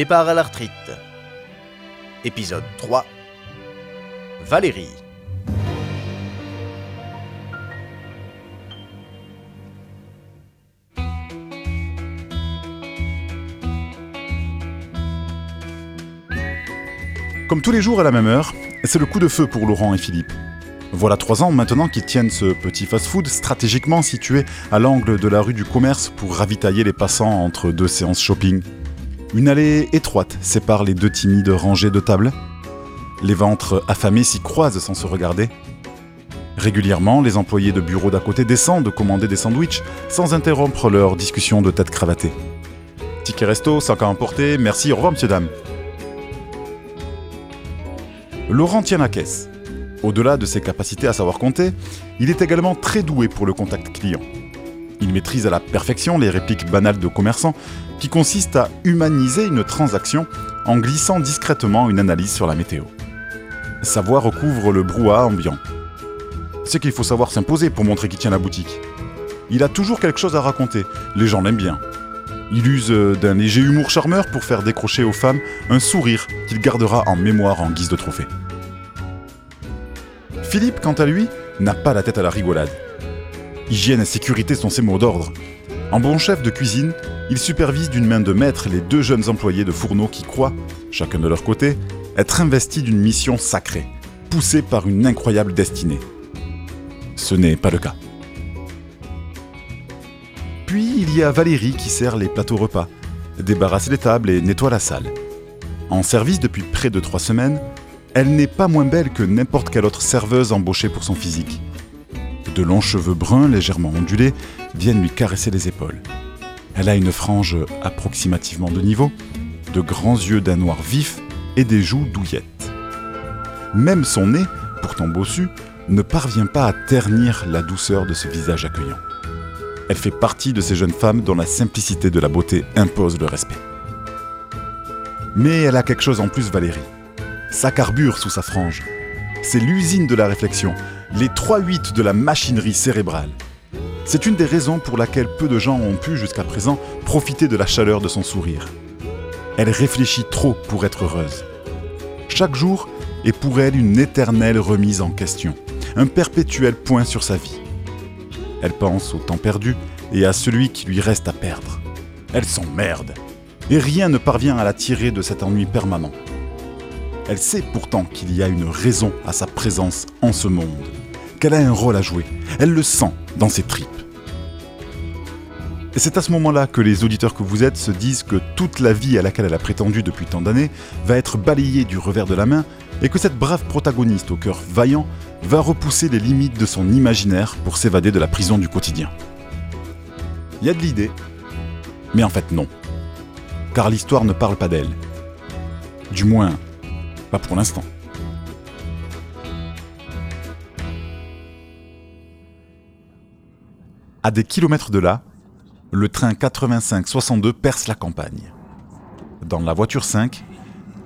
Départ à l'arthrite. Épisode 3. Valérie. Comme tous les jours à la même heure, c'est le coup de feu pour Laurent et Philippe. Voilà trois ans maintenant qu'ils tiennent ce petit fast-food stratégiquement situé à l'angle de la rue du commerce pour ravitailler les passants entre deux séances shopping. Une allée étroite sépare les deux timides rangées de tables. Les ventres affamés s'y croisent sans se regarder. Régulièrement, les employés de bureau d'à côté descendent commander des sandwichs sans interrompre leur discussion de tête cravattée. Ticket resto, 5 à emporter, merci, au revoir monsieur dame. Laurent tient la caisse. Au-delà de ses capacités à savoir compter, il est également très doué pour le contact client. Il maîtrise à la perfection les répliques banales de commerçants qui consistent à humaniser une transaction en glissant discrètement une analyse sur la météo. Sa voix recouvre le brouhaha ambiant. C'est qu'il faut savoir s'imposer pour montrer qu'il tient la boutique. Il a toujours quelque chose à raconter, les gens l'aiment bien. Il use d'un léger humour charmeur pour faire décrocher aux femmes un sourire qu'il gardera en mémoire en guise de trophée. Philippe, quant à lui, n'a pas la tête à la rigolade. Hygiène et sécurité sont ses mots d'ordre. En bon chef de cuisine, il supervise d'une main de maître les deux jeunes employés de fourneau qui croient, chacun de leur côté, être investis d'une mission sacrée, poussée par une incroyable destinée. Ce n'est pas le cas. Puis il y a Valérie qui sert les plateaux repas, débarrasse les tables et nettoie la salle. En service depuis près de trois semaines, elle n'est pas moins belle que n'importe quelle autre serveuse embauchée pour son physique. De longs cheveux bruns légèrement ondulés viennent lui caresser les épaules. Elle a une frange approximativement de niveau, de grands yeux d'un noir vif et des joues douillettes. Même son nez, pourtant bossu, ne parvient pas à ternir la douceur de ce visage accueillant. Elle fait partie de ces jeunes femmes dont la simplicité de la beauté impose le respect. Mais elle a quelque chose en plus, Valérie. Ça carbure sous sa frange. C'est l'usine de la réflexion, les 3-8 de la machinerie cérébrale. C'est une des raisons pour laquelle peu de gens ont pu jusqu'à présent profiter de la chaleur de son sourire. Elle réfléchit trop pour être heureuse. Chaque jour est pour elle une éternelle remise en question, un perpétuel point sur sa vie. Elle pense au temps perdu et à celui qui lui reste à perdre. Elle s'emmerde. Et rien ne parvient à la tirer de cet ennui permanent. Elle sait pourtant qu'il y a une raison à sa présence en ce monde, qu'elle a un rôle à jouer. Elle le sent dans ses tripes. Et c'est à ce moment-là que les auditeurs que vous êtes se disent que toute la vie à laquelle elle a prétendu depuis tant d'années va être balayée du revers de la main et que cette brave protagoniste au cœur vaillant va repousser les limites de son imaginaire pour s'évader de la prison du quotidien. Il y a de l'idée, mais en fait non. Car l'histoire ne parle pas d'elle. Du moins, pas pour l'instant. À des kilomètres de là, le train 85-62 perce la campagne. Dans la voiture 5,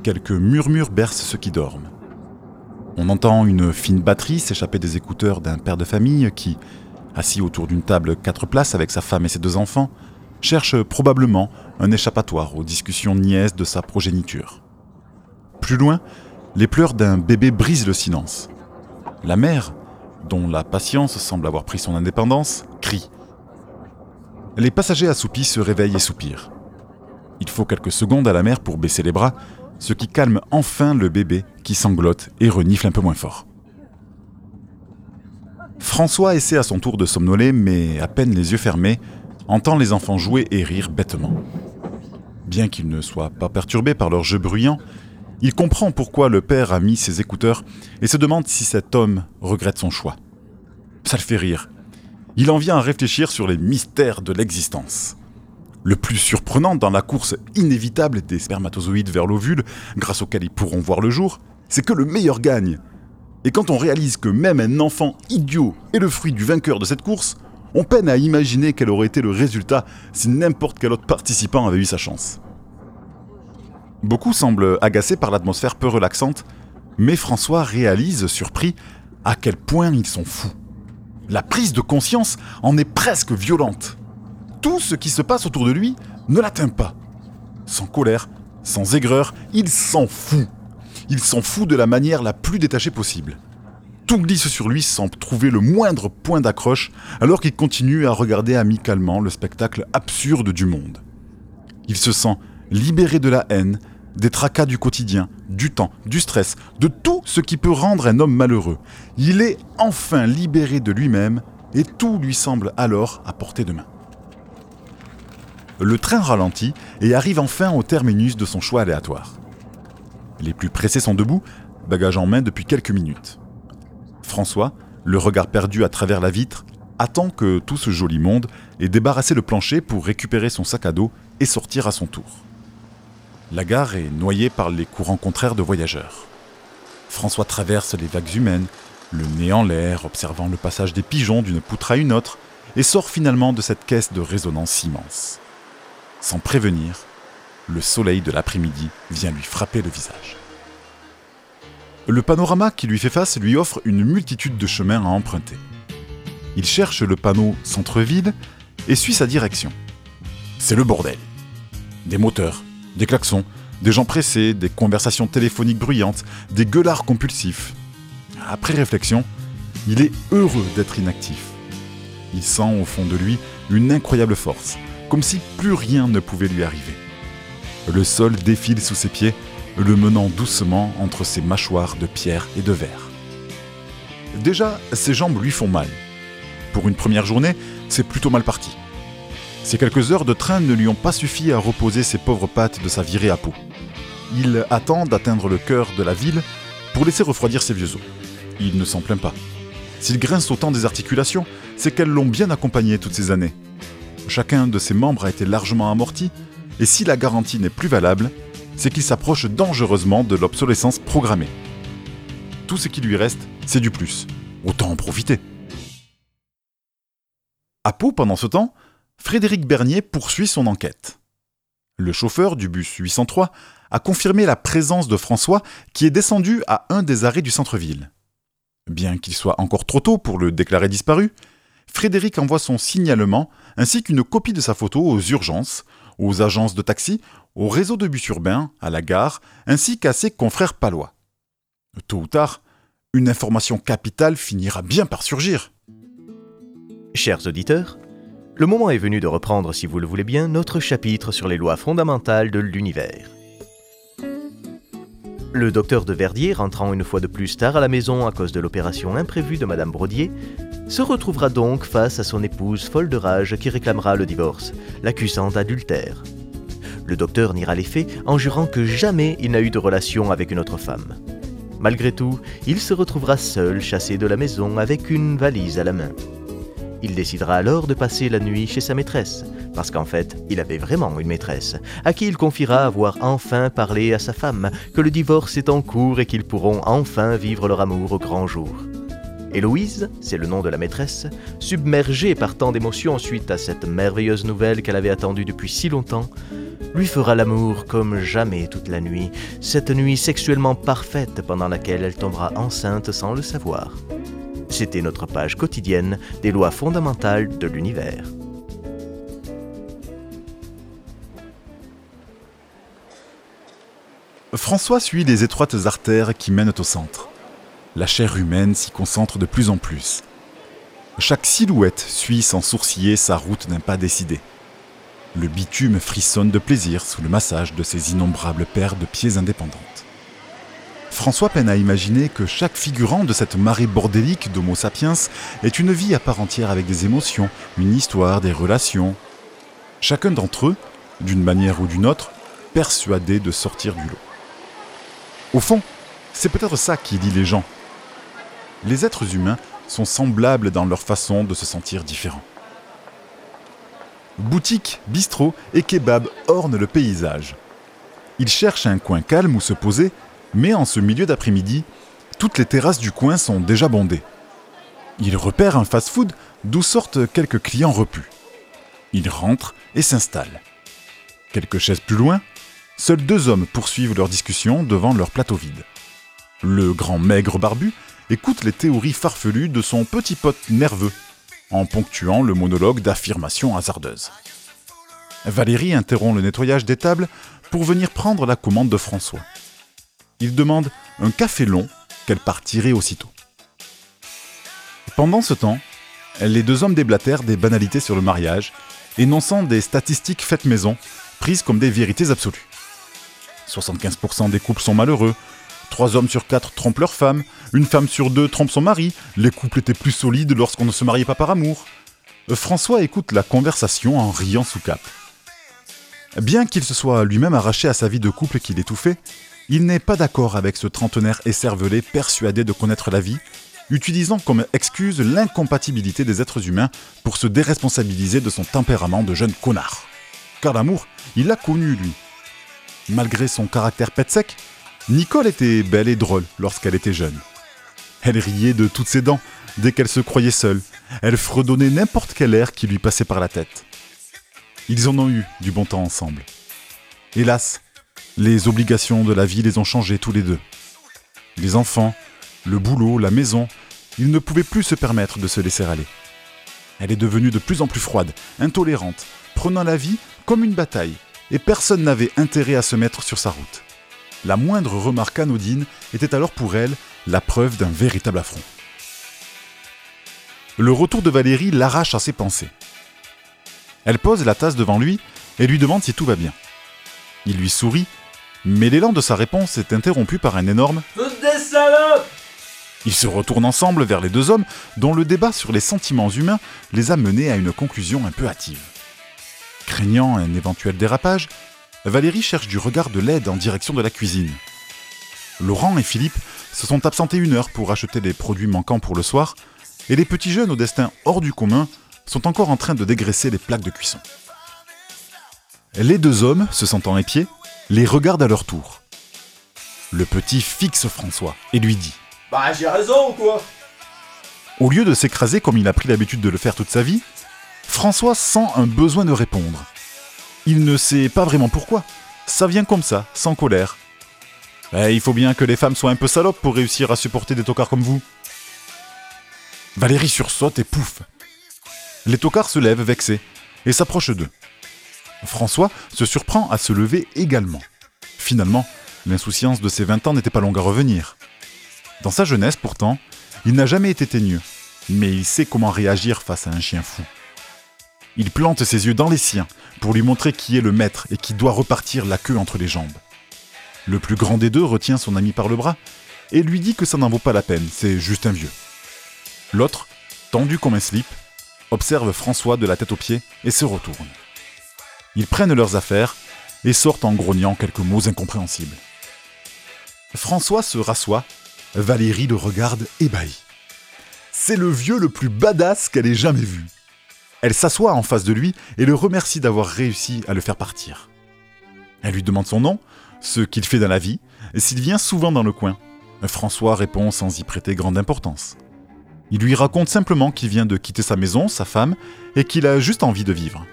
quelques murmures bercent ceux qui dorment. On entend une fine batterie s'échapper des écouteurs d'un père de famille qui, assis autour d'une table quatre places avec sa femme et ses deux enfants, cherche probablement un échappatoire aux discussions niaises de sa progéniture. Plus loin, les pleurs d'un bébé brisent le silence. La mère, dont la patience semble avoir pris son indépendance, crie. Les passagers assoupis se réveillent et soupirent. Il faut quelques secondes à la mère pour baisser les bras, ce qui calme enfin le bébé qui sanglote et renifle un peu moins fort. François essaie à son tour de somnoler, mais à peine les yeux fermés, entend les enfants jouer et rire bêtement. Bien qu'il ne soit pas perturbé par leurs jeux bruyants, il comprend pourquoi le père a mis ses écouteurs et se demande si cet homme regrette son choix. Ça le fait rire. Il en vient à réfléchir sur les mystères de l'existence. Le plus surprenant dans la course inévitable des spermatozoïdes vers l'ovule, grâce auquel ils pourront voir le jour, c'est que le meilleur gagne. Et quand on réalise que même un enfant idiot est le fruit du vainqueur de cette course, on peine à imaginer quel aurait été le résultat si n'importe quel autre participant avait eu sa chance. Beaucoup semblent agacés par l'atmosphère peu relaxante, mais François réalise, surpris, à quel point ils sont fous. La prise de conscience en est presque violente. Tout ce qui se passe autour de lui ne l'atteint pas. Sans colère, Sans aigreur, il s'en fout. Il s'en fout de la manière la plus détachée possible. Tout glisse sur lui sans trouver le moindre point d'accroche, alors qu'il continue à regarder amicalement le spectacle absurde du monde. Il se sent libéré de la haine, des tracas du quotidien, du temps, du stress, de tout ce qui peut rendre un homme malheureux. Il est enfin libéré de lui-même et tout lui semble alors à portée de main. Le train ralentit et arrive enfin au terminus de son choix aléatoire. Les plus pressés sont debout, bagage en main depuis quelques minutes. François, le regard perdu à travers la vitre, attend que tout ce joli monde ait débarrassé le plancher pour récupérer son sac à dos et sortir à son tour. La gare est noyée par les courants contraires de voyageurs. François traverse les vagues humaines, le nez en l'air, observant le passage des pigeons d'une poutre à une autre, et sort finalement de cette caisse de résonance immense. Sans prévenir, le soleil de l'après-midi vient lui frapper le visage. Le panorama qui lui fait face lui offre une multitude de chemins à emprunter. Il cherche le panneau centre-ville et suit sa direction. C'est le bordel. Des moteurs, des klaxons, des gens pressés, des conversations téléphoniques bruyantes, des gueulards compulsifs. Après réflexion, il est heureux d'être inactif. Il sent au fond de lui une incroyable force, comme si plus rien ne pouvait lui arriver. Le sol défile sous ses pieds le menant doucement entre ses mâchoires de pierre et de verre. Déjà, ses jambes lui font mal. Pour une première journée, c'est plutôt mal parti. Ces quelques heures de train ne lui ont pas suffi à reposer ses pauvres pattes de sa virée à peau. Il attend d'atteindre le cœur de la ville pour laisser refroidir ses vieux os. Il ne s'en plaint pas. S'il grince autant des articulations, c'est qu'elles l'ont bien accompagné toutes ces années. Chacun de ses membres a été largement amorti, et si la garantie n'est plus valable, c'est qu'il s'approche dangereusement de l'obsolescence programmée. Tout ce qui lui reste, c'est du plus. Autant en profiter. À Pau, pendant ce temps, Frédéric Bernier poursuit son enquête. Le chauffeur du bus 803 a confirmé la présence de François qui est descendu à un des arrêts du centre-ville. Bien qu'il soit encore trop tôt pour le déclarer disparu, Frédéric envoie son signalement ainsi qu'une copie de sa photo aux urgences, aux agences de taxi, au réseau de bus urbains, à la gare, ainsi qu'à ses confrères palois. Tôt ou tard, une information capitale finira bien par surgir. Chers auditeurs, le moment est venu de reprendre, si vous le voulez bien, notre chapitre sur les lois fondamentales de l'univers. Le docteur de Verdier, rentrant une fois de plus tard à la maison à cause de l'opération imprévue de Madame Brodier, se retrouvera donc face à son épouse folle de rage qui réclamera le divorce, l'accusant d'adultère. Le docteur niera les faits en jurant que jamais il n'a eu de relation avec une autre femme. Malgré tout, il se retrouvera seul chassé de la maison avec une valise à la main. Il décidera alors de passer la nuit chez sa maîtresse, parce qu'en fait, il avait vraiment une maîtresse, à qui il confiera avoir enfin parlé à sa femme, que le divorce est en cours et qu'ils pourront enfin vivre leur amour au grand jour. Héloïse, c'est le nom de la maîtresse, submergée par tant d'émotions suite à cette merveilleuse nouvelle qu'elle avait attendue depuis si longtemps, lui fera l'amour comme jamais toute la nuit, cette nuit sexuellement parfaite pendant laquelle elle tombera enceinte sans le savoir. C'était notre page quotidienne des lois fondamentales de l'univers. François suit les étroites artères qui mènent au centre. La chair humaine s'y concentre de plus en plus. Chaque silhouette suit sans sourciller sa route d'un pas décidé. Le bitume frissonne de plaisir sous le massage de ses innombrables paires de pieds indépendantes. François peine à imaginer que chaque figurant de cette marée bordélique d'Homo sapiens est une vie à part entière avec des émotions, une histoire, des relations. Chacun d'entre eux, d'une manière ou d'une autre, persuadé de sortir du lot. Au fond, c'est peut-être ça qui lie les gens. Les êtres humains sont semblables dans leur façon de se sentir différents. Boutiques, bistrots et kebabs ornent le paysage. Il cherche un coin calme où se poser, mais en ce milieu d'après-midi, toutes les terrasses du coin sont déjà bondées. Il repère un fast-food d'où sortent quelques clients repus. Il rentre et s'installe. Quelques chaises plus loin, seuls deux hommes poursuivent leur discussion devant leur plateau vide. Le grand maigre barbu écoute les théories farfelues de son petit pote nerveux, en ponctuant le monologue d'affirmations hasardeuses. Valérie interrompt le nettoyage des tables pour venir prendre la commande de François. Il demande un café long qu'elle partirait aussitôt. Pendant ce temps, les deux hommes déblatèrent des banalités sur le mariage, énonçant des statistiques faites maison, prises comme des vérités absolues. 75% des couples sont malheureux, 3 hommes sur 4 trompent leur femme, une femme sur deux trompe son mari, les couples étaient plus solides lorsqu'on ne se mariait pas par amour. François écoute la conversation en riant sous cap. Bien qu'il se soit lui-même arraché à sa vie de couple qu'il étouffait, il n'est pas d'accord avec ce trentenaire écervelé persuadé de connaître la vie, utilisant comme excuse l'incompatibilité des êtres humains pour se déresponsabiliser de son tempérament de jeune connard. Car l'amour, il l'a connu lui. Malgré son caractère pet sec, Nicole était belle et drôle lorsqu'elle était jeune. Elle riait de toutes ses dents dès qu'elle se croyait seule. Elle fredonnait n'importe quel air qui lui passait par la tête. Ils en ont eu du bon temps ensemble. Hélas, les obligations de la vie les ont changés tous les deux. Les enfants, le boulot, la maison, ils ne pouvaient plus se permettre de se laisser aller. Elle est devenue de plus en plus froide, intolérante, prenant la vie comme une bataille, et personne n'avait intérêt à se mettre sur sa route. La moindre remarque anodine était alors pour elle la preuve d'un véritable affront. Le retour de Valérie l'arrache à ses pensées. Elle pose la tasse devant lui et lui demande si tout va bien. Il lui sourit, mais l'élan de sa réponse est interrompu par un énorme Toutes des salopes Ils se retournent ensemble vers les deux hommes dont le débat sur les sentiments humains les a menés à une conclusion un peu hâtive. Craignant un éventuel dérapage, Valérie cherche du regard de l'aide en direction de la cuisine. Laurent et Philippe se sont absentés une heure pour acheter les produits manquants pour le soir, et les petits jeunes au destin hors du commun sont encore en train de dégraisser les plaques de cuisson. Les deux hommes, se sentant épiés, les regardent à leur tour. Le petit fixe François et lui dit Bah j'ai raison ou quoi? Au lieu de s'écraser comme il a pris l'habitude de le faire toute sa vie, François sent un besoin de répondre. Il ne sait pas vraiment pourquoi. Ça vient comme ça, sans colère. Eh, il faut bien que les femmes soient un peu salopes pour réussir à supporter des tocards comme vous. Valérie sursaute et pouf. Les tocards se lèvent vexés et s'approchent d'eux. François se surprend à se lever également. Finalement, l'insouciance de ses 20 ans n'était pas longue à revenir. Dans sa jeunesse, pourtant, il n'a jamais été teigneux, mais il sait comment réagir face à un chien fou. Il plante ses yeux dans les siens pour lui montrer qui est le maître et qui doit repartir la queue entre les jambes. Le plus grand des deux retient son ami par le bras et lui dit que ça n'en vaut pas la peine, c'est juste un vieux. L'autre, tendu comme un slip, observe François de la tête aux pieds et se retourne. Ils prennent leurs affaires et sortent en grognant quelques mots incompréhensibles. François se rassoit, Valérie le regarde ébahi. C'est le vieux le plus badass qu'elle ait jamais vu. Elle s'assoit en face de lui et le remercie d'avoir réussi à le faire partir. Elle lui demande son nom, ce qu'il fait dans la vie, et s'il vient souvent dans le coin. François répond sans y prêter grande importance. Il lui raconte simplement qu'il vient de quitter sa maison, sa femme, et qu'il a juste envie de vivre.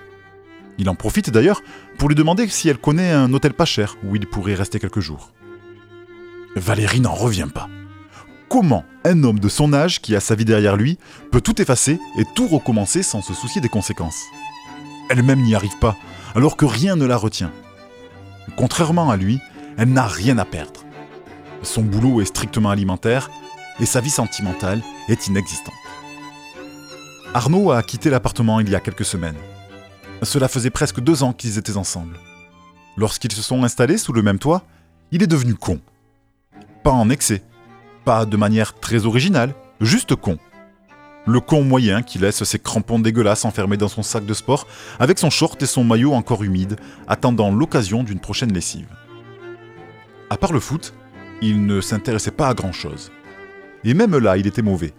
Il en profite d'ailleurs pour lui demander si elle connaît un hôtel pas cher où il pourrait rester quelques jours. Valérie n'en revient pas. Comment un homme de son âge qui a sa vie derrière lui peut tout effacer et tout recommencer sans se soucier des conséquences? Elle-même n'y arrive pas, alors que rien ne la retient. Contrairement à lui, elle n'a rien à perdre. Son boulot est strictement alimentaire et sa vie sentimentale est inexistante. Arnaud a quitté l'appartement il y a quelques semaines. Cela faisait presque deux ans qu'ils étaient ensemble. Lorsqu'ils se sont installés sous le même toit, il est devenu con. Pas en excès, pas de manière très originale, juste con. Le con moyen qui laisse ses crampons dégueulasses enfermés dans son sac de sport avec son short et son maillot encore humide, attendant l'occasion d'une prochaine lessive. À part le foot, il ne s'intéressait pas à grand chose. Et même là, il était mauvais.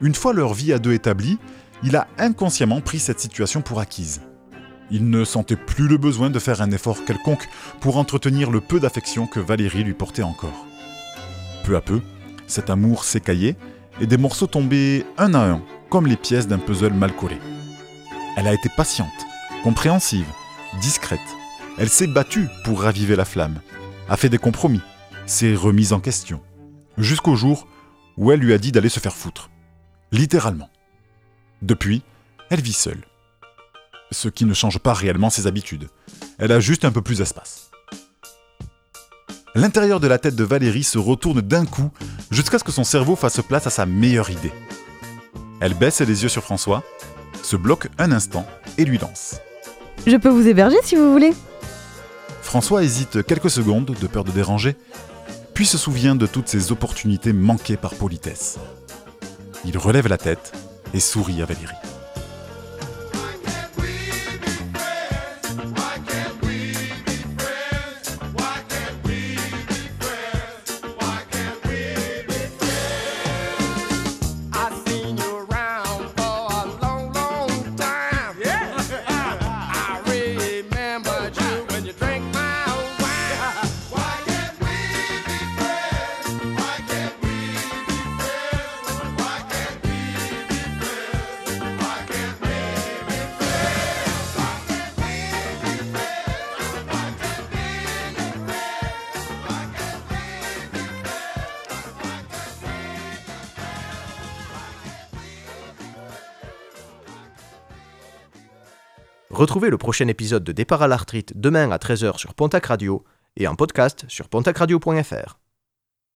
Une fois leur vie à deux établie, il a inconsciemment pris cette situation pour acquise. Il ne sentait plus le besoin de faire un effort quelconque pour entretenir le peu d'affection que Valérie lui portait encore. Peu à peu, cet amour s'écaillait et des morceaux tombaient un à un, comme les pièces d'un puzzle mal collé. Elle a été patiente, compréhensive, discrète. Elle s'est battue pour raviver la flamme, a fait des compromis, s'est remise en question, jusqu'au jour où elle lui a dit d'aller se faire foutre. Littéralement. Depuis, elle vit seule. Ce qui ne change pas réellement ses habitudes. Elle a juste un peu plus d'espace. L'intérieur de la tête de Valérie se retourne d'un coup jusqu'à ce que son cerveau fasse place à sa meilleure idée. Elle baisse les yeux sur François, se bloque un instant et lui lance. Je peux vous héberger si vous voulez. François hésite quelques secondes de peur de déranger, puis se souvient de toutes ces opportunités manquées par politesse. Il relève la tête et sourit à Valérie. Retrouvez le prochain épisode de Départ à l'arthrite demain à 13h sur Pontac Radio et en podcast sur pontacradio.fr.